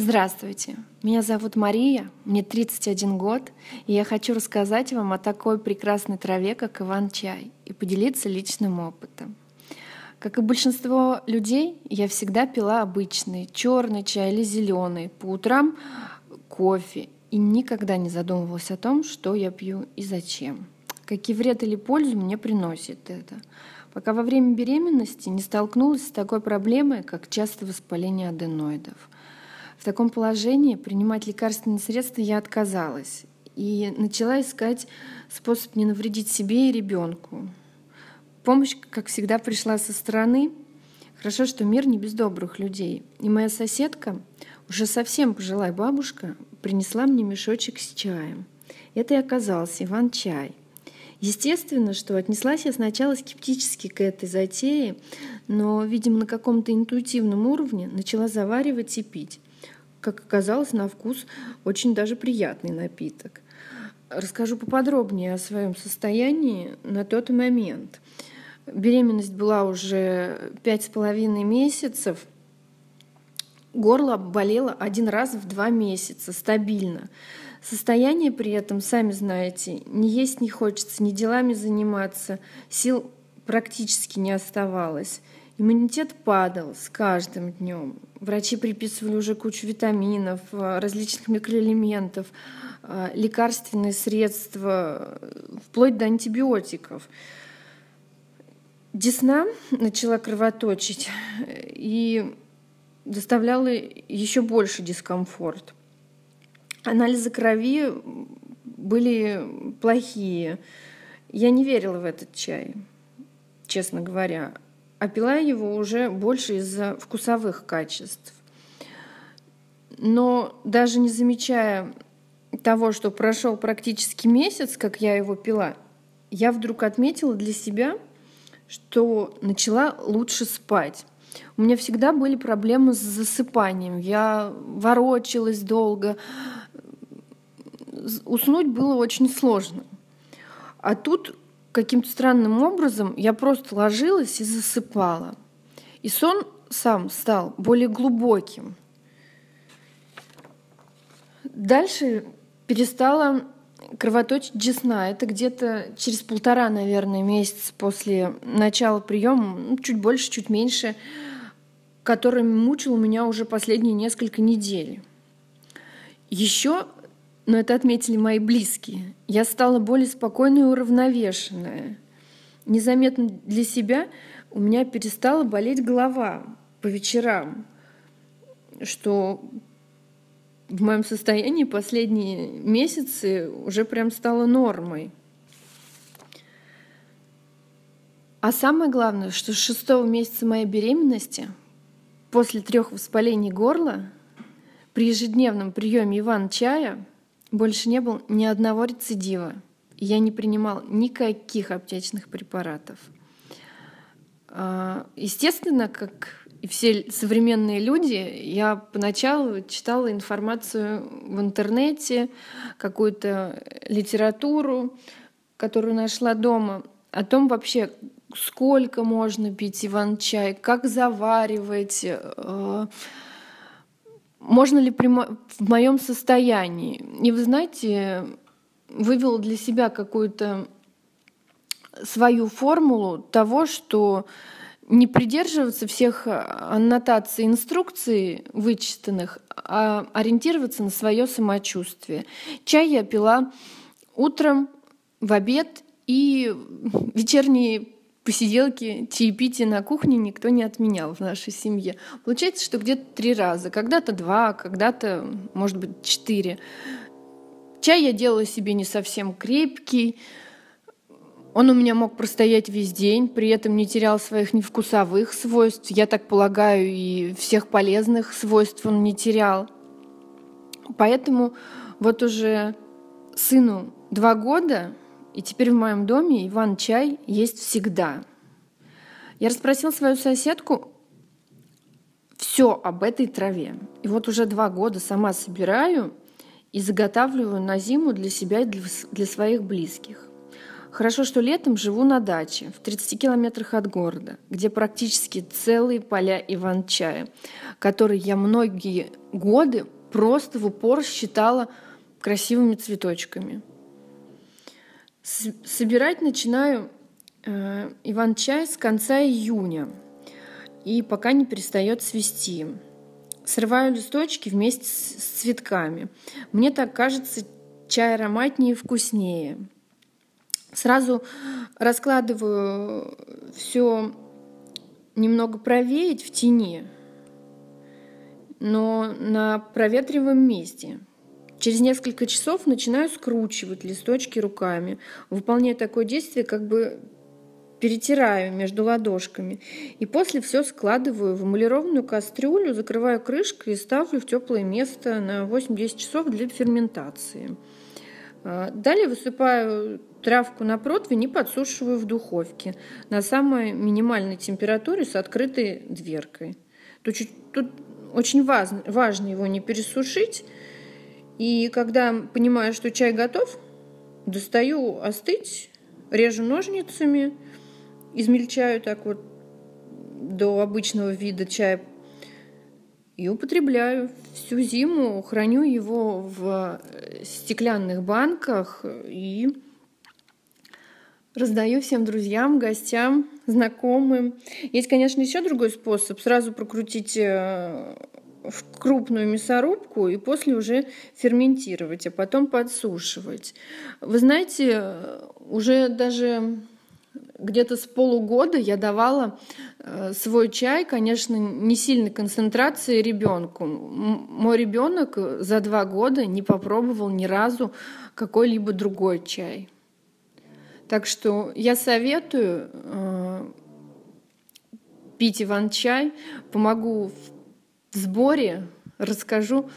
Здравствуйте, меня зовут Мария, мне 31 год, и я хочу рассказать вам о такой прекрасной траве, как иван-чай, и поделиться личным опытом. Как и большинство людей, я всегда пила обычный черный чай или зеленый, по утрам кофе, и никогда не задумывалась о том, что я пью и зачем. Какие вред или пользу мне приносит это. Пока во время беременности не столкнулась с такой проблемой, как часто воспаление аденоидов – в таком положении принимать лекарственные средства я отказалась и начала искать способ не навредить себе и ребенку. Помощь, как всегда, пришла со стороны. Хорошо, что мир не без добрых людей. И моя соседка, уже совсем пожилая бабушка, принесла мне мешочек с чаем. Это и оказался Иван-чай. Естественно, что отнеслась я сначала скептически к этой затее, но, видимо, на каком-то интуитивном уровне начала заваривать и пить как оказалось, на вкус очень даже приятный напиток. Расскажу поподробнее о своем состоянии на тот момент. Беременность была уже пять с половиной месяцев. Горло болело один раз в два месяца стабильно. Состояние при этом, сами знаете, не есть не хочется, ни делами заниматься, сил практически не оставалось. Иммунитет падал с каждым днем. Врачи приписывали уже кучу витаминов, э, различных микроэлементов, э, лекарственные средства, вплоть до антибиотиков. Десна начала кровоточить и доставляла еще больше дискомфорт. Анализы крови были плохие. Я не верила в этот чай, честно говоря а пила его уже больше из-за вкусовых качеств. Но даже не замечая того, что прошел практически месяц, как я его пила, я вдруг отметила для себя, что начала лучше спать. У меня всегда были проблемы с засыпанием. Я ворочалась долго. Уснуть было очень сложно. А тут каким-то странным образом я просто ложилась и засыпала. И сон сам стал более глубоким. Дальше перестала кровоточить десна. Это где-то через полтора, наверное, месяца после начала приема, ну, чуть больше, чуть меньше, который мучил меня уже последние несколько недель. Еще но это отметили мои близкие. Я стала более спокойной и уравновешенная. Незаметно для себя у меня перестала болеть голова по вечерам, что в моем состоянии последние месяцы уже прям стало нормой. А самое главное, что с шестого месяца моей беременности, после трех воспалений горла, при ежедневном приеме Иван-чая – больше не было ни одного рецидива. Я не принимал никаких аптечных препаратов. А, естественно, как и все современные люди, я поначалу читала информацию в интернете, какую-то литературу, которую нашла дома, о том вообще, сколько можно пить иван-чай, как заваривать, э, можно ли при в моем состоянии? И вы знаете, вывел для себя какую-то свою формулу того, что не придерживаться всех аннотаций, инструкций вычитанных, а ориентироваться на свое самочувствие. Чай я пила утром, в обед и вечерние посиделки, чаепитие на кухне никто не отменял в нашей семье. Получается, что где-то три раза. Когда-то два, когда-то, может быть, четыре. Чай я делала себе не совсем крепкий. Он у меня мог простоять весь день, при этом не терял своих невкусовых свойств. Я так полагаю, и всех полезных свойств он не терял. Поэтому вот уже сыну два года, и теперь в моем доме Иван-чай есть всегда. Я расспросила свою соседку все об этой траве. И вот уже два года сама собираю и заготавливаю на зиму для себя и для, своих близких. Хорошо, что летом живу на даче в 30 километрах от города, где практически целые поля иван-чая, которые я многие годы просто в упор считала красивыми цветочками. С собирать начинаю э, иван-чай с конца июня и пока не перестает свисти. Срываю листочки вместе с цветками. Мне так кажется, чай ароматнее и вкуснее. Сразу раскладываю все немного провеять в тени, но на проветриваемом месте. Через несколько часов начинаю скручивать листочки руками, выполняя такое действие, как бы перетираю между ладошками. И после все складываю в эмалированную кастрюлю, закрываю крышкой и ставлю в теплое место на 8-10 часов для ферментации. А, далее высыпаю травку на противень и подсушиваю в духовке на самой минимальной температуре с открытой дверкой. Тут, тут очень важно, важно его не пересушить. И когда понимаю, что чай готов, достаю остыть, режу ножницами, измельчаю так вот до обычного вида чая и употребляю всю зиму, храню его в стеклянных банках и раздаю всем друзьям, гостям, знакомым. Есть, конечно, еще другой способ. Сразу прокрутить э, в крупную мясорубку и после уже ферментировать, а потом подсушивать. Вы знаете, уже даже где-то с полугода я давала э, свой чай, конечно, не сильной концентрации ребенку. Мой ребенок за два года не попробовал ни разу какой-либо другой чай. Так что я советую э, пить иван-чай, помогу в сборе, расскажу